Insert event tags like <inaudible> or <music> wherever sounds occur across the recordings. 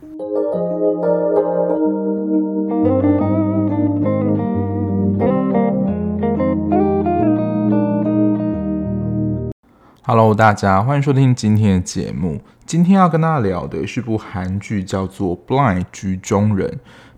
Hello，大家欢迎收听今天的节目。今天要跟大家聊的是部韩剧，叫做《Blind 局中人》。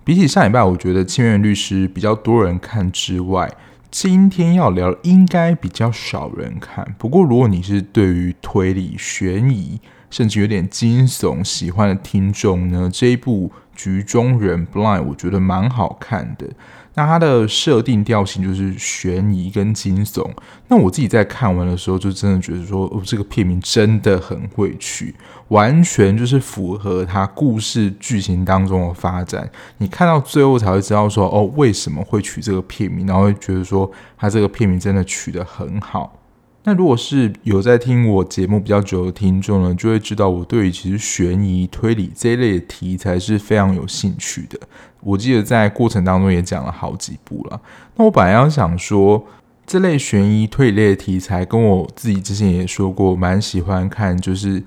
比起上礼拜，我觉得《千元律师》比较多人看之外，今天要聊应该比较少人看。不过，如果你是对于推理、悬疑，甚至有点惊悚喜欢的听众呢，这一部《局中人》Blind 我觉得蛮好看的。那它的设定调性就是悬疑跟惊悚。那我自己在看完的时候，就真的觉得说，哦，这个片名真的很会取，完全就是符合它故事剧情当中的发展。你看到最后才会知道说，哦，为什么会取这个片名，然后会觉得说，它这个片名真的取得很好。那如果是有在听我节目比较久的听众呢，就会知道我对于其实悬疑推理这一类的题材是非常有兴趣的。我记得在过程当中也讲了好几部了。那我本来要想说，这类悬疑推理类的题材，跟我自己之前也说过，蛮喜欢看，就是。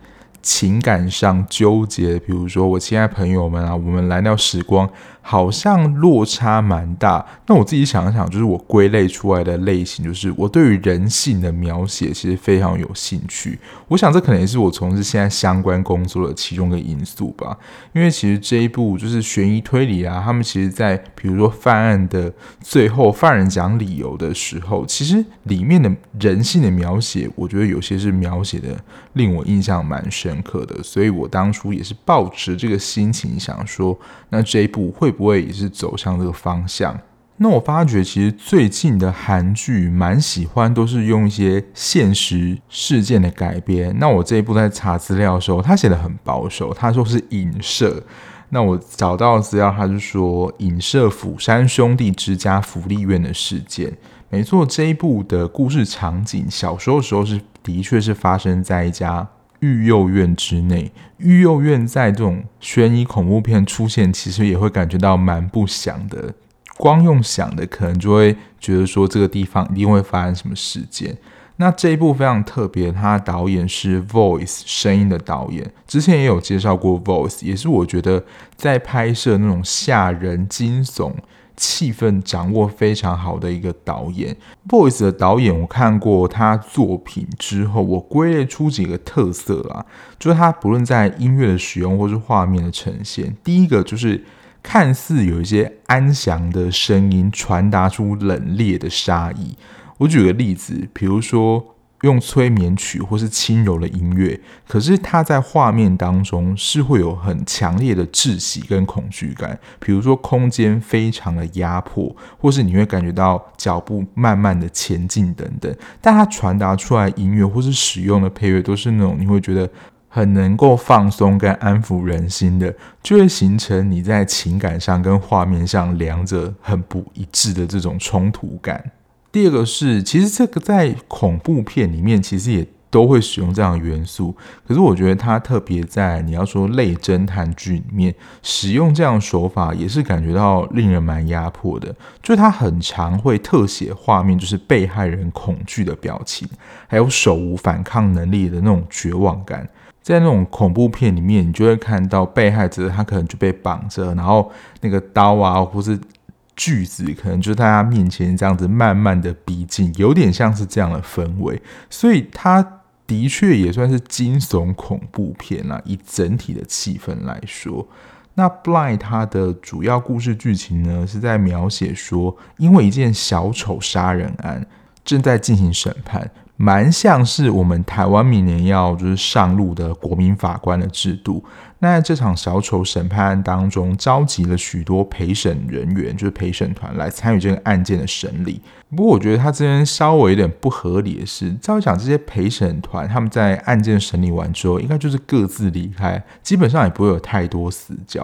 情感上纠结，比如说我亲爱朋友们啊，我们蓝调时光好像落差蛮大。那我自己想一想，就是我归类出来的类型，就是我对于人性的描写其实非常有兴趣。我想这可能也是我从事现在相关工作的其中一个因素吧。因为其实这一部就是悬疑推理啊，他们其实在比如说犯案的最后，犯人讲理由的时候，其实里面的人性的描写，我觉得有些是描写的令我印象蛮深。刻的，所以我当初也是抱持这个心情想说，那这一部会不会也是走向这个方向？那我发觉其实最近的韩剧蛮喜欢，都是用一些现实事件的改编。那我这一部在查资料的时候，他写的很保守，他说是影射。那我找到资料，他就说影射釜山兄弟之家福利院的事件。没错，这一部的故事场景，小时候的时候是的确是发生在一家。育幼院之内，育幼院在这种悬疑恐怖片出现，其实也会感觉到蛮不祥的。光用想的，可能就会觉得说这个地方一定会发生什么事件。那这一部非常特别，它的导演是 Voice 声音的导演，之前也有介绍过 Voice，也是我觉得在拍摄那种吓人惊悚。气氛掌握非常好的一个导演，Voice 的导演，我看过他作品之后，我归类出几个特色啊，就是他不论在音乐的使用或是画面的呈现，第一个就是看似有一些安详的声音传达出冷冽的杀意。我举个例子，比如说。用催眠曲或是轻柔的音乐，可是它在画面当中是会有很强烈的窒息跟恐惧感。比如说空间非常的压迫，或是你会感觉到脚步慢慢的前进等等。但它传达出来音乐或是使用的配乐都是那种你会觉得很能够放松跟安抚人心的，就会形成你在情感上跟画面上两者很不一致的这种冲突感。第二个是，其实这个在恐怖片里面其实也都会使用这样的元素，可是我觉得它特别在你要说类侦探剧里面使用这样的手法，也是感觉到令人蛮压迫的。就是它很常会特写画面，就是被害人恐惧的表情，还有手无反抗能力的那种绝望感。在那种恐怖片里面，你就会看到被害者他可能就被绑着，然后那个刀啊，或是。句子可能就在他面前这样子慢慢的逼近，有点像是这样的氛围，所以他的确也算是惊悚恐怖片啦。以整体的气氛来说，那《Blind》它的主要故事剧情呢，是在描写说，因为一件小丑杀人案正在进行审判。蛮像是我们台湾明年要就是上路的国民法官的制度。那在这场小丑审判案当中，召集了许多陪审人员，就是陪审团来参与这个案件的审理。不过，我觉得他这边稍微有点不合理的是，照讲这些陪审团他们在案件审理完之后，应该就是各自离开，基本上也不会有太多死交。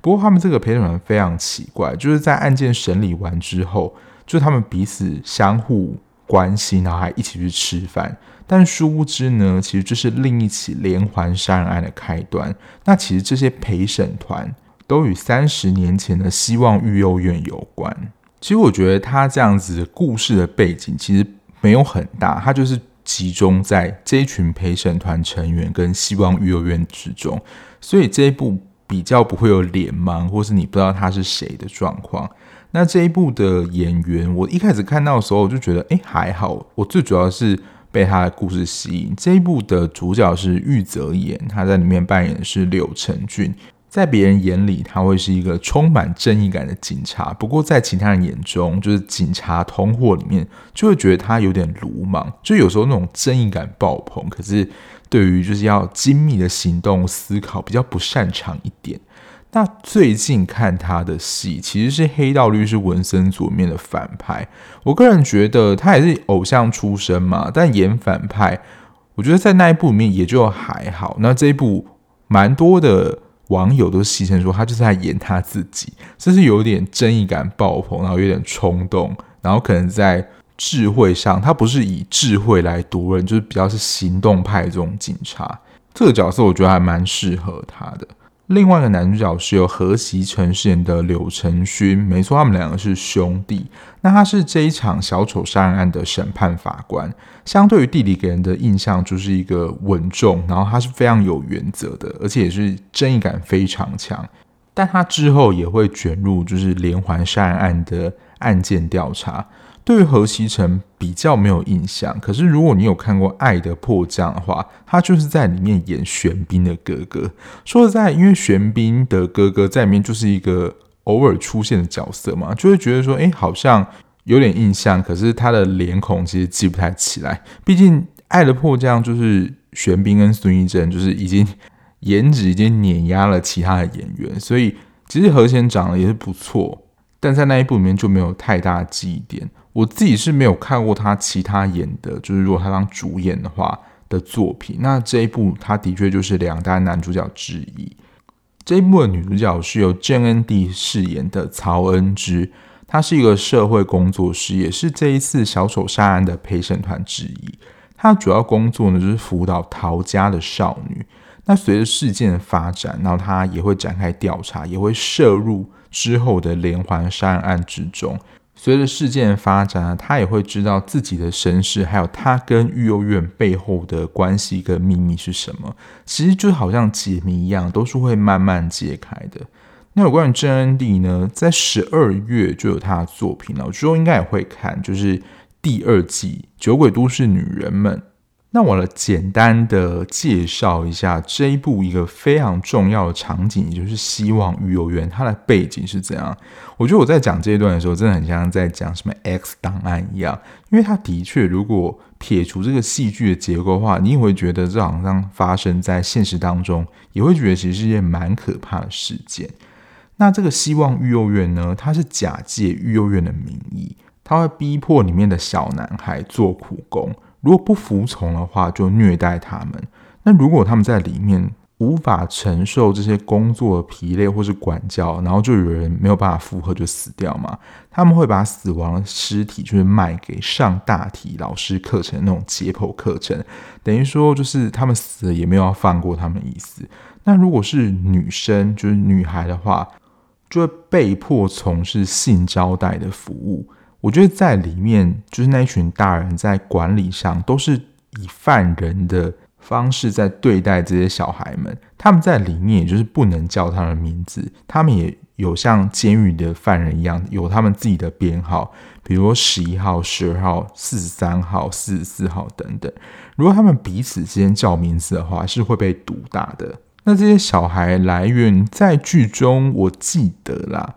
不过，他们这个陪审团非常奇怪，就是在案件审理完之后，就他们彼此相互。关心，然后还一起去吃饭，但殊不知呢，其实这是另一起连环杀人案的开端。那其实这些陪审团都与三十年前的希望育幼院有关。其实我觉得他这样子故事的背景其实没有很大，他就是集中在这一群陪审团成员跟希望育幼院之中。所以这一部比较不会有脸盲，或是你不知道他是谁的状况。那这一部的演员，我一开始看到的时候，我就觉得，哎，还好。我最主要是被他的故事吸引。这一部的主角是玉泽演，他在里面扮演的是柳成俊。在别人眼里，他会是一个充满正义感的警察；不过在其他人眼中，就是警察通货里面，就会觉得他有点鲁莽。就有时候那种正义感爆棚，可是对于就是要精密的行动思考，比较不擅长一点。那最近看他的戏，其实是《黑道律师文森佐》面的反派。我个人觉得他也是偶像出身嘛，但演反派，我觉得在那一部里面也就还好。那这一部蛮多的网友都戏称说他就是在演他自己，这是有点正义感爆棚，然后有点冲动，然后可能在智慧上，他不是以智慧来夺人，就是比较是行动派这种警察。这个角色我觉得还蛮适合他的。另外一个男主角是由河锡辰饰演的柳成勋，没错，他们两个是兄弟。那他是这一场小丑杀人案的审判法官，相对于弟弟给人的印象就是一个稳重，然后他是非常有原则的，而且也是正义感非常强。但他之后也会卷入就是连环杀人案的案件调查。对于河锡成比较没有印象，可是如果你有看过《爱的迫降》的话，他就是在里面演玄彬的哥哥。说实在，因为玄彬的哥哥在里面就是一个偶尔出现的角色嘛，就会觉得说，哎，好像有点印象，可是他的脸孔其实记不太起来。毕竟《爱的迫降》就是玄彬跟孙艺珍，就是已经 <laughs> 颜值已经碾压了其他的演员，所以其实何贤长得也是不错，但在那一部里面就没有太大的记忆点。我自己是没有看过他其他演的，就是如果他当主演的话的作品，那这一部他的确就是两大男主角之一。这一部的女主角是由郑恩地饰演的曹恩芝，她是一个社会工作师，也是这一次小丑杀案的陪审团之一。她主要工作呢就是辅导逃家的少女。那随着事件的发展，然后她也会展开调查，也会涉入之后的连环杀人案之中。随着事件的发展啊，他也会知道自己的身世，还有他跟育幼院背后的关系跟秘密是什么。其实就好像解谜一样，都是会慢慢解开的。那有关于郑恩地呢，在十二月就有她的作品了，我之后应该也会看，就是第二季《酒鬼都市女人们》。那我来简单的介绍一下这一部一个非常重要的场景，也就是希望育幼院，它的背景是怎样？我觉得我在讲这一段的时候，真的很像在讲什么 X 档案一样，因为它的确，如果撇除这个戏剧的结构的话，你也会觉得这好像发生在现实当中，也会觉得其实是一件蛮可怕的事件。那这个希望育幼院呢，它是假借育幼院的名义，它会逼迫里面的小男孩做苦工。如果不服从的话，就虐待他们。那如果他们在里面无法承受这些工作的疲累或是管教，然后就有人没有办法负荷就死掉嘛？他们会把死亡的尸体就是卖给上大体老师课程那种解剖课程，等于说就是他们死了也没有要放过他们意思。那如果是女生，就是女孩的话，就会被迫从事性招待的服务。我觉得在里面，就是那一群大人在管理上都是以犯人的方式在对待这些小孩们。他们在里面，也就是不能叫他们的名字，他们也有像监狱的犯人一样，有他们自己的编号，比如十一号、十二号、四十三号、四十四号等等。如果他们彼此之间叫名字的话，是会被毒打的。那这些小孩来源在剧中，我记得啦。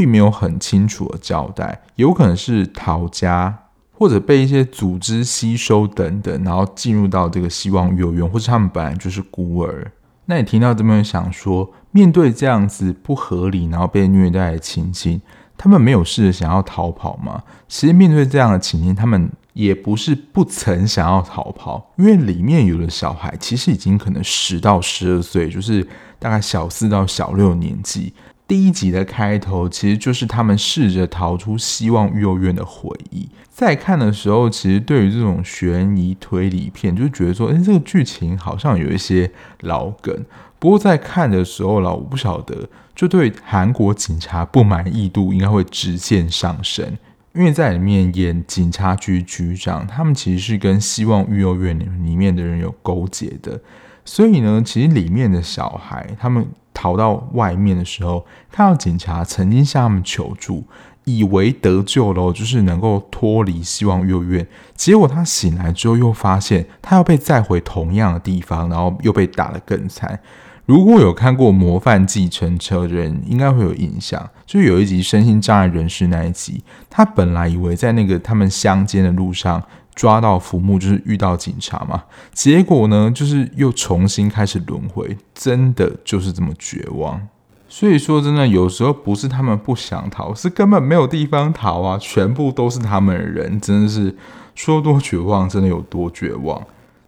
并没有很清楚的交代，有可能是逃家，或者被一些组织吸收等等，然后进入到这个希望幼儿园，或者他们本来就是孤儿。那你听到这边想说，面对这样子不合理然后被虐待的情形，他们没有试着想要逃跑吗？其实面对这样的情形，他们也不是不曾想要逃跑，因为里面有的小孩其实已经可能十到十二岁，就是大概小四到小六年纪。第一集的开头其实就是他们试着逃出希望育幼院的回忆。在看的时候，其实对于这种悬疑推理片，就觉得说，诶，这个剧情好像有一些老梗。不过在看的时候啦，我不晓得，就对韩国警察不满意度应该会直线上升，因为在里面演警察局局长，他们其实是跟希望育幼院里面的人有勾结的。所以呢，其实里面的小孩他们逃到外面的时候，看到警察曾经向他们求助，以为得救了，就是能够脱离希望幼儿园。结果他醒来之后，又发现他要被载回同样的地方，然后又被打得更惨。如果有看过《模范计程车》的人，应该会有印象，就有一集身心障碍人士那一集，他本来以为在那个他们乡间的路上抓到浮木，就是遇到警察嘛，结果呢，就是又重新开始轮回，真的就是这么绝望。所以说，真的有时候不是他们不想逃，是根本没有地方逃啊，全部都是他们的人，真的是说多绝望，真的有多绝望。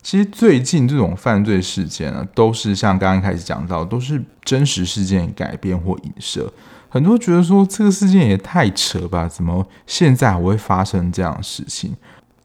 其实最近这种犯罪事件呢，都是像刚刚开始讲到，都是真实事件改编或影射。很多觉得说这个事件也太扯吧？怎么现在还会发生这样的事情？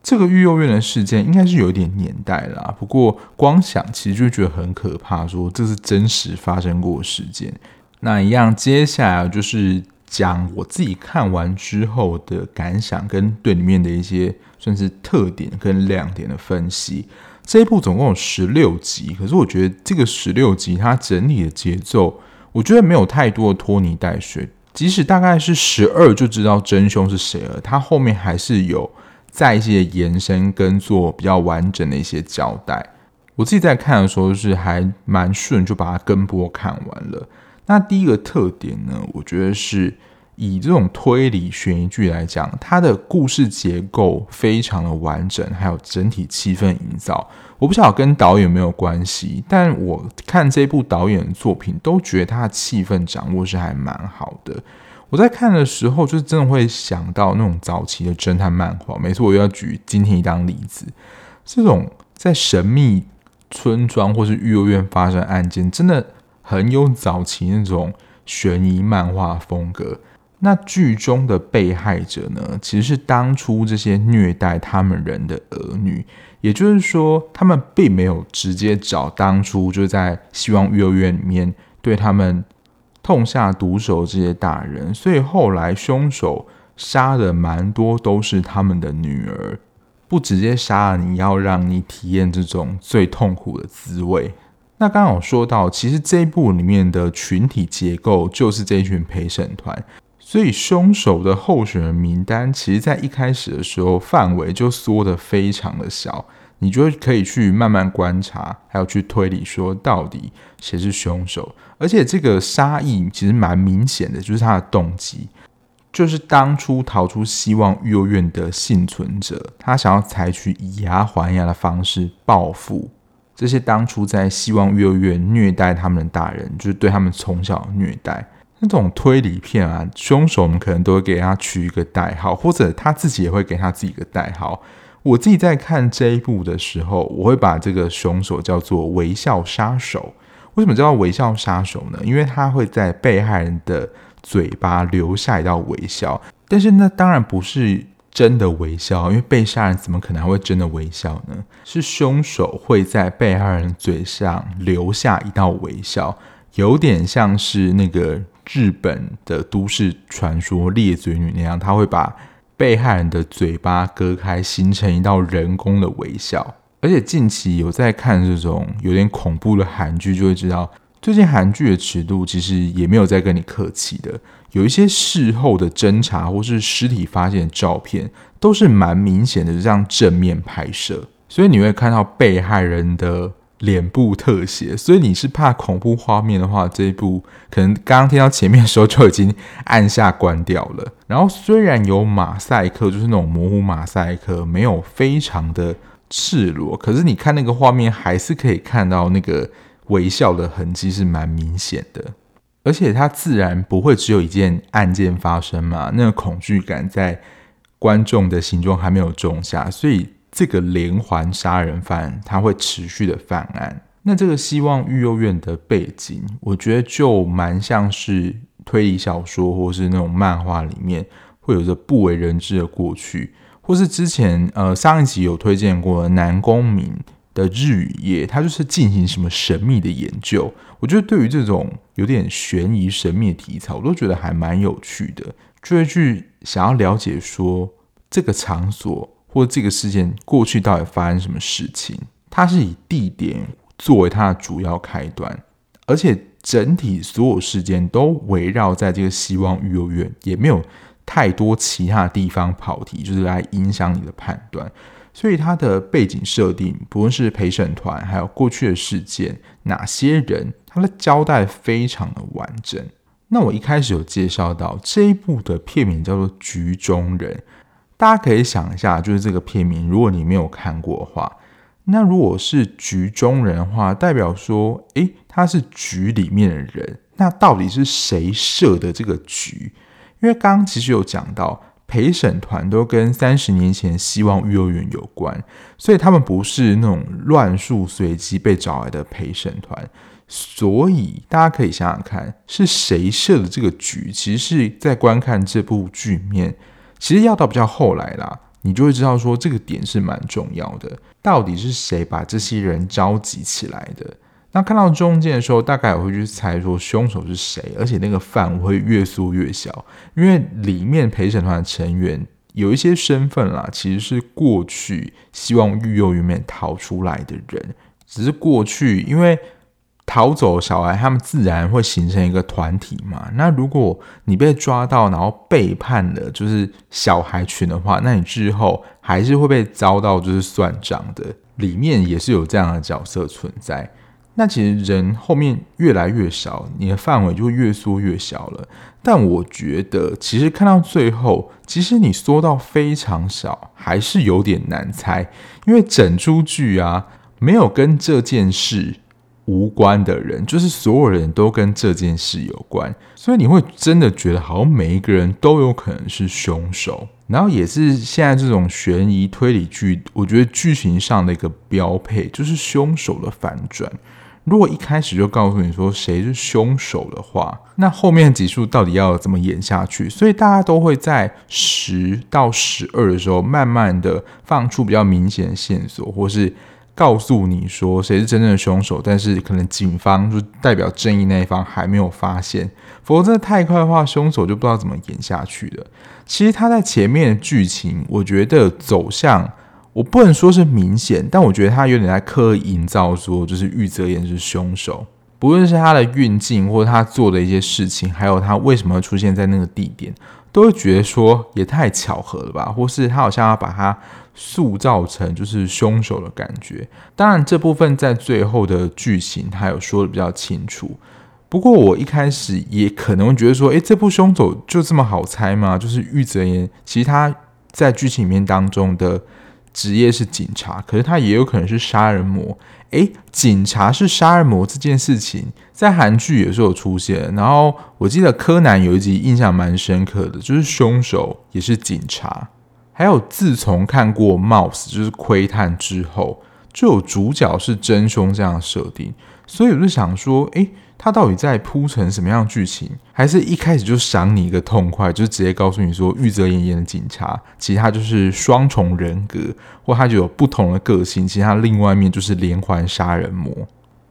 这个育幼院的事件应该是有一点年代啦，不过光想其实就觉得很可怕，说这是真实发生过的事件。那一样，接下来就是讲我自己看完之后的感想，跟对里面的一些算是特点跟亮点的分析。这一部总共有十六集，可是我觉得这个十六集它整体的节奏，我觉得没有太多的拖泥带水。即使大概是十二就知道真凶是谁了，它后面还是有在一些延伸跟做比较完整的一些交代。我自己在看的时候是还蛮顺，就把它跟播看完了。那第一个特点呢，我觉得是。以这种推理悬疑剧来讲，它的故事结构非常的完整，还有整体气氛营造，我不晓得跟导演有没有关系，但我看这部导演的作品，都觉得他的气氛掌握是还蛮好的。我在看的时候，就真的会想到那种早期的侦探漫画。每次我又要举今天一当例子，这种在神秘村庄或是育幼院发生案件，真的很有早期那种悬疑漫画风格。那剧中的被害者呢，其实是当初这些虐待他们人的儿女，也就是说，他们并没有直接找当初就在希望育幼院里面对他们痛下毒手这些大人，所以后来凶手杀的蛮多都是他们的女儿，不直接杀了你，要让你体验这种最痛苦的滋味。那刚刚有说到，其实这一部里面的群体结构就是这一群陪审团。所以凶手的候选人名单，其实在一开始的时候范围就缩得非常的小，你就可以去慢慢观察，还有去推理说到底谁是凶手。而且这个杀意其实蛮明显的，就是他的动机，就是当初逃出希望育幼院的幸存者，他想要采取以牙还牙的方式报复这些当初在希望育幼院虐待他们的大人，就是对他们从小虐待。那种推理片啊，凶手我们可能都会给他取一个代号，或者他自己也会给他自己一个代号。我自己在看这一部的时候，我会把这个凶手叫做“微笑杀手”。为什么叫“微笑杀手”呢？因为他会在被害人的嘴巴留下一道微笑，但是那当然不是真的微笑，因为被杀人怎么可能还会真的微笑呢？是凶手会在被害人嘴上留下一道微笑，有点像是那个。日本的都市传说裂嘴女那样，她会把被害人的嘴巴割开，形成一道人工的微笑。而且近期有在看这种有点恐怖的韩剧，就会知道最近韩剧的尺度其实也没有在跟你客气的。有一些事后的侦查或是尸体发现的照片，都是蛮明显的这样正面拍摄，所以你会看到被害人的。脸部特写，所以你是怕恐怖画面的话，这一部可能刚刚听到前面的时候就已经按下关掉了。然后虽然有马赛克，就是那种模糊马赛克，没有非常的赤裸，可是你看那个画面还是可以看到那个微笑的痕迹是蛮明显的。而且它自然不会只有一件案件发生嘛，那个恐惧感在观众的心中还没有种下，所以。这个连环杀人犯他会持续的犯案，那这个希望育幼院的背景，我觉得就蛮像是推理小说或是那种漫画里面会有着不为人知的过去，或是之前呃上一集有推荐过南宫珉的日与夜，他就是进行什么神秘的研究。我觉得对于这种有点悬疑神秘的题材，我都觉得还蛮有趣的，就会去想要了解说这个场所。或这个事件过去到底发生什么事情？它是以地点作为它的主要开端，而且整体所有事件都围绕在这个希望育幼院，也没有太多其他地方跑题，就是来影响你的判断。所以它的背景设定，不论是陪审团，还有过去的事件，哪些人，它的交代非常的完整。那我一开始有介绍到这一部的片名叫做《局中人》，大家可以想一下，就是这个片名，如果你没有看过的话，那如果是局中人的话，代表说，诶，他是局里面的人，那到底是谁设的这个局？因为刚刚其实有讲到。陪审团都跟三十年前希望育幼园有关，所以他们不是那种乱数随机被找来的陪审团。所以大家可以想想看，是谁设的这个局？其实是在观看这部剧面，其实要到比较后来啦，你就会知道说这个点是蛮重要的。到底是谁把这些人召集起来的？那看到中间的时候，大概也会去猜说凶手是谁，而且那个范围越缩越小，因为里面陪审团的成员有一些身份啦，其实是过去希望育幼院面逃出来的人，只是过去因为逃走小孩，他们自然会形成一个团体嘛。那如果你被抓到，然后背叛了就是小孩群的话，那你之后还是会被遭到就是算账的，里面也是有这样的角色存在。那其实人后面越来越少，你的范围就越缩越小了。但我觉得，其实看到最后，其实你缩到非常少，还是有点难猜，因为整出剧啊，没有跟这件事无关的人，就是所有人都跟这件事有关，所以你会真的觉得好像每一个人都有可能是凶手。然后也是现在这种悬疑推理剧，我觉得剧情上的一个标配，就是凶手的反转。如果一开始就告诉你说谁是凶手的话，那后面几数到底要怎么演下去？所以大家都会在十到十二的时候，慢慢的放出比较明显的线索，或是告诉你说谁是真正的凶手。但是可能警方就代表正义那一方还没有发现，否则太快的话，凶手就不知道怎么演下去了。其实他在前面的剧情，我觉得走向。我不能说是明显，但我觉得他有点在刻意营造说，就是玉泽演是凶手。不论是他的运镜，或者他做的一些事情，还有他为什么会出现在那个地点，都会觉得说也太巧合了吧？或是他好像要把他塑造成就是凶手的感觉。当然，这部分在最后的剧情他有说的比较清楚。不过我一开始也可能会觉得说，诶，这部凶手就这么好猜吗？就是玉泽言，其实他在剧情里面当中的。职业是警察，可是他也有可能是杀人魔。诶，警察是杀人魔这件事情，在韩剧也是有出现。然后我记得柯南有一集印象蛮深刻的，就是凶手也是警察。还有自从看过《Mouse》就是窥探之后，就有主角是真凶这样的设定。所以我就想说，诶。他到底在铺成什么样的剧情？还是一开始就赏你一个痛快，就直接告诉你说，玉泽演演的警察，其他就是双重人格，或他就有不同的个性。其他另外一面就是连环杀人魔。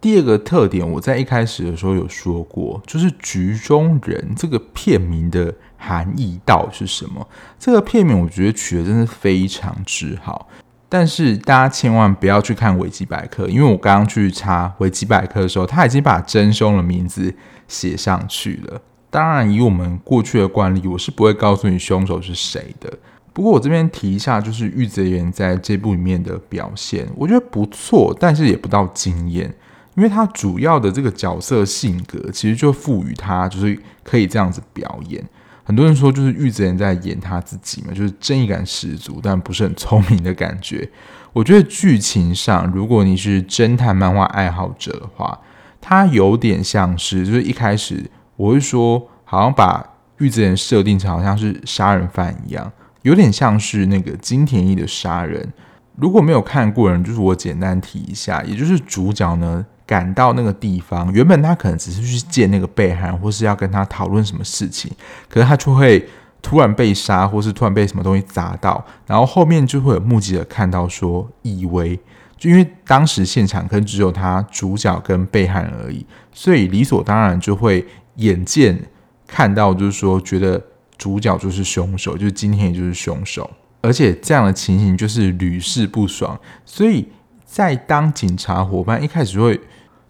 第二个特点，我在一开始的时候有说过，就是“局中人”这个片名的含义到是什么？这个片名我觉得取得真的非常之好。但是大家千万不要去看维基百科，因为我刚刚去查维基百科的时候，他已经把真凶的名字写上去了。当然，以我们过去的惯例，我是不会告诉你凶手是谁的。不过我这边提一下，就是玉泽演在这部里面的表现，我觉得不错，但是也不到惊艳，因为他主要的这个角色性格，其实就赋予他就是可以这样子表演。很多人说，就是玉泽演在演他自己嘛，就是正义感十足，但不是很聪明的感觉。我觉得剧情上，如果你是侦探漫画爱好者的话，他有点像是，就是一开始我会说，好像把玉泽演设定成好像是杀人犯一样，有点像是那个金田一的杀人。如果没有看过人，就是我简单提一下，也就是主角呢。赶到那个地方，原本他可能只是去见那个被害人，或是要跟他讨论什么事情，可是他就会突然被杀，或是突然被什么东西砸到，然后后面就会有目击者看到说，以为就因为当时现场可能只有他主角跟被害人而已，所以理所当然就会眼见看到，就是说觉得主角就是凶手，就是今天也就是凶手，而且这样的情形就是屡试不爽，所以。在当警察伙伴一开始会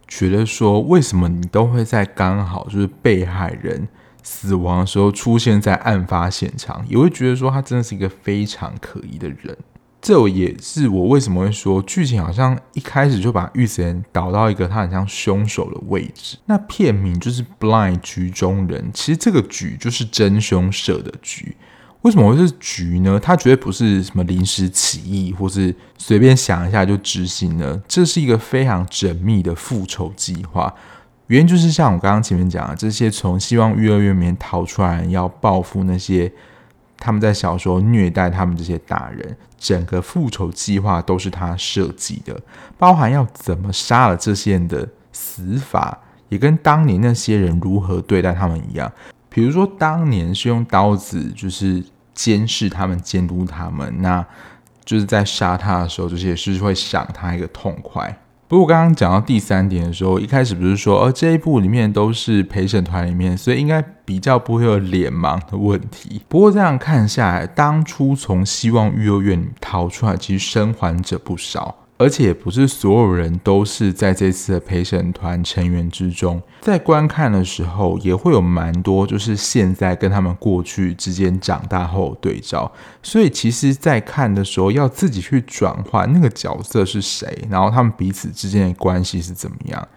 觉得说，为什么你都会在刚好就是被害人死亡的时候出现在案发现场，也会觉得说他真的是一个非常可疑的人。这也是我为什么会说剧情好像一开始就把玉子妍导到一个他很像凶手的位置。那片名就是 Blind 局中人，其实这个局就是真凶设的局。为什么会是局呢？它绝对不是什么临时起意，或是随便想一下就执行了。这是一个非常缜密的复仇计划。原因就是像我刚刚前面讲的，这些从希望育儿院里面逃出来，要报复那些他们在小时候虐待他们这些大人。整个复仇计划都是他设计的，包含要怎么杀了这些人的死法，也跟当年那些人如何对待他们一样。比如说，当年是用刀子，就是。监视他们，监督他们，那就是在杀他的时候，这些是会赏他一个痛快。不过我刚刚讲到第三点的时候，一开始不是说，呃，这一部里面都是陪审团里面，所以应该比较不会有脸盲的问题。不过这样看下来，当初从希望育幼院逃出来，其实生还者不少。而且不是所有人都是在这次的陪审团成员之中，在观看的时候也会有蛮多，就是现在跟他们过去之间长大后对照，所以其实，在看的时候要自己去转换那个角色是谁，然后他们彼此之间的关系是怎么样。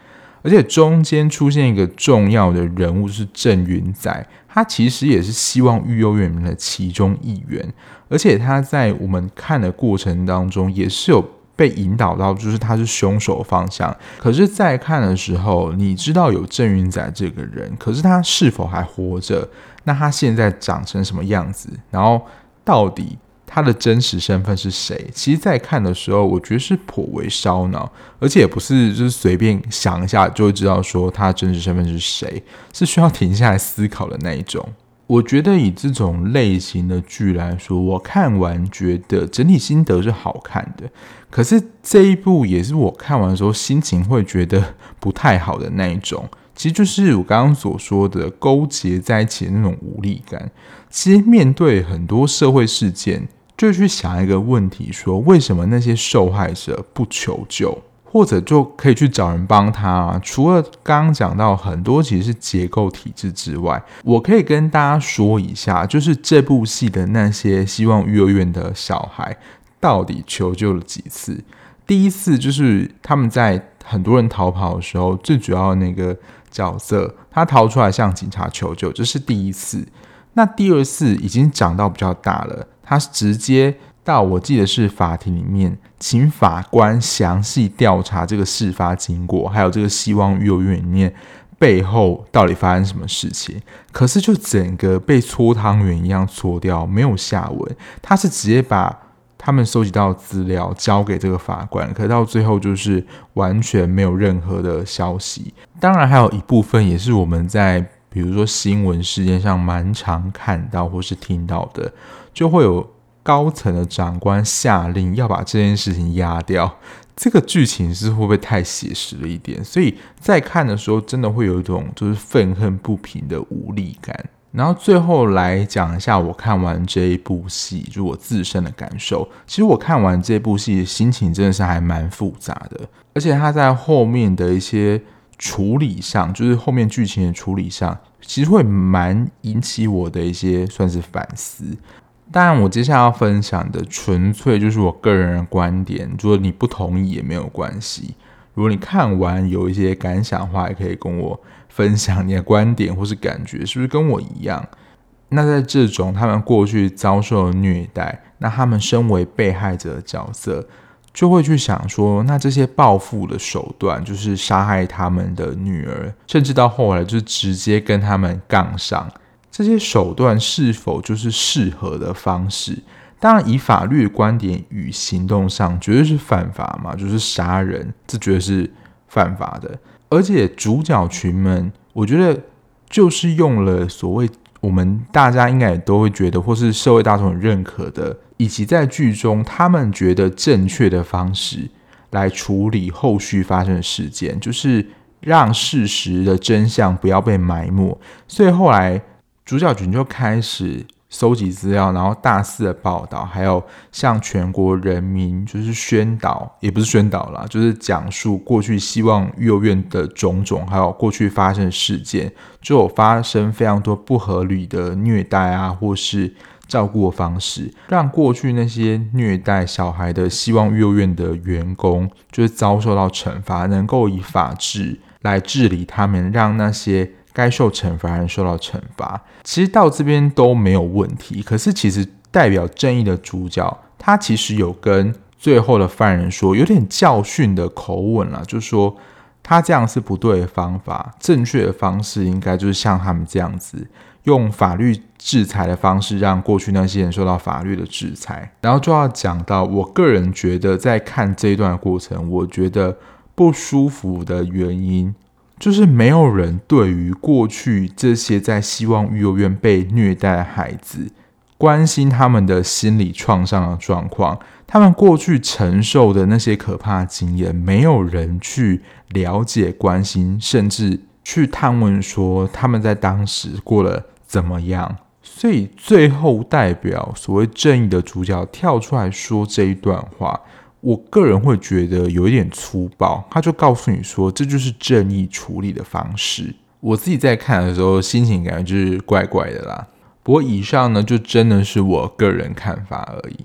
而且中间出现一个重要的人物是郑云仔，他其实也是希望育幼院的其中一员，而且他在我们看的过程当中也是有。被引导到就是他是凶手方向，可是，在看的时候，你知道有郑云仔这个人，可是他是否还活着？那他现在长成什么样子？然后，到底他的真实身份是谁？其实，在看的时候，我觉得是颇为烧脑，而且也不是就是随便想一下就会知道说他真实身份是谁，是需要停下来思考的那一种。我觉得以这种类型的剧来说，我看完觉得整体心得是好看的。可是这一部也是我看完的时候心情会觉得不太好的那一种。其实就是我刚刚所说的勾结在一起的那种无力感。其实面对很多社会事件，就去想一个问题：说为什么那些受害者不求救？或者就可以去找人帮他啊。除了刚刚讲到很多其实是结构体制之外，我可以跟大家说一下，就是这部戏的那些希望育儿院的小孩到底求救了几次？第一次就是他们在很多人逃跑的时候，最主要的那个角色他逃出来向警察求救，这是第一次。那第二次已经长到比较大了，他直接。到我记得是法庭里面，请法官详细调查这个事发经过，还有这个希望育幼院里面背后到底发生什么事情。可是就整个被搓汤圆一样搓掉，没有下文。他是直接把他们收集到资料交给这个法官，可到最后就是完全没有任何的消息。当然还有一部分也是我们在比如说新闻事件上蛮常看到或是听到的，就会有。高层的长官下令要把这件事情压掉，这个剧情是会不会太写实了一点？所以在看的时候，真的会有一种就是愤恨不平的无力感。然后最后来讲一下我看完这一部戏，就我自身的感受。其实我看完这部戏，心情真的是还蛮复杂的，而且他在后面的一些处理上，就是后面剧情的处理上，其实会蛮引起我的一些算是反思。当然，我接下来要分享的纯粹就是我个人的观点，如果你不同意也没有关系。如果你看完有一些感想的话，也可以跟我分享你的观点或是感觉，是不是跟我一样？那在这种他们过去遭受的虐待，那他们身为被害者的角色，就会去想说，那这些报复的手段，就是杀害他们的女儿，甚至到后来就直接跟他们杠上。这些手段是否就是适合的方式？当然，以法律观点与行动上，绝对是犯法嘛，就是杀人，这绝对是犯法的。而且主角群们，我觉得就是用了所谓我们大家应该也都会觉得，或是社会大众认可的，以及在剧中他们觉得正确的方式来处理后续发生的事件，就是让事实的真相不要被埋没。所以后来。主角群就开始搜集资料，然后大肆的报道，还有向全国人民就是宣导，也不是宣导啦，就是讲述过去希望育幼院的种种，还有过去发生的事件，就有发生非常多不合理的虐待啊，或是照顾的方式，让过去那些虐待小孩的希望育幼院的员工，就是遭受到惩罚，能够以法治来治理他们，让那些。该受惩罚人受到惩罚，其实到这边都没有问题。可是，其实代表正义的主角，他其实有跟最后的犯人说，有点教训的口吻了，就说他这样是不对的方法，正确的方式应该就是像他们这样子，用法律制裁的方式，让过去那些人受到法律的制裁。然后就要讲到，我个人觉得在看这一段过程，我觉得不舒服的原因。就是没有人对于过去这些在希望育幼院被虐待的孩子，关心他们的心理创伤的状况，他们过去承受的那些可怕的经验，没有人去了解、关心，甚至去探问说他们在当时过得怎么样。所以最后代表所谓正义的主角跳出来说这一段话。我个人会觉得有一点粗暴，他就告诉你说，这就是正义处理的方式。我自己在看的时候，心情感觉就是怪怪的啦。不过以上呢，就真的是我个人看法而已。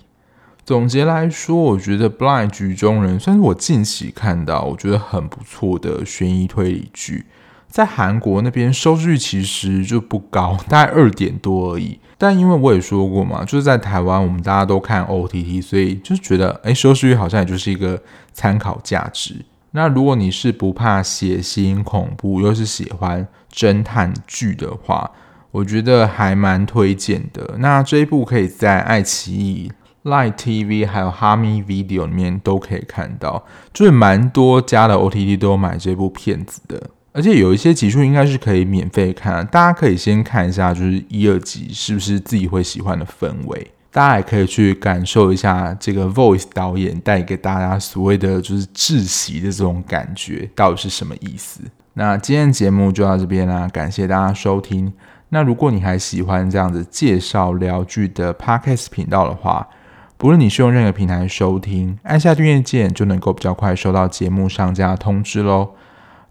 总结来说，我觉得《Blind 局中人》算是我近期看到我觉得很不错的悬疑推理剧。在韩国那边收视率其实就不高，大概二点多而已。但因为我也说过嘛，就是在台湾我们大家都看 OTT，所以就是觉得，哎，收视率好像也就是一个参考价值。那如果你是不怕血腥恐怖，又是喜欢侦探剧的话，我觉得还蛮推荐的。那这一部可以在爱奇艺、Line TV 还有哈咪 Video 里面都可以看到，就是蛮多家的 OTT 都有买这部片子的。而且有一些集数应该是可以免费看，大家可以先看一下，就是一二集是不是自己会喜欢的氛围。大家也可以去感受一下这个 Voice 导演带给大家所谓的就是窒息的这种感觉到底是什么意思。那今天节目就到这边啦，感谢大家收听。那如果你还喜欢这样子介绍聊剧的 Podcast 频道的话，不论你是用任何平台收听，按下订阅键就能够比较快收到节目上架通知喽。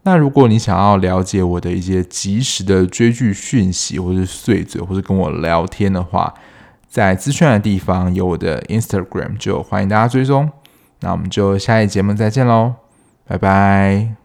那如果你想要了解我的一些及时的追剧讯息，或是碎嘴，或是跟我聊天的话，在资讯的地方有我的 Instagram，就欢迎大家追踪。那我们就下一节目再见喽，拜拜。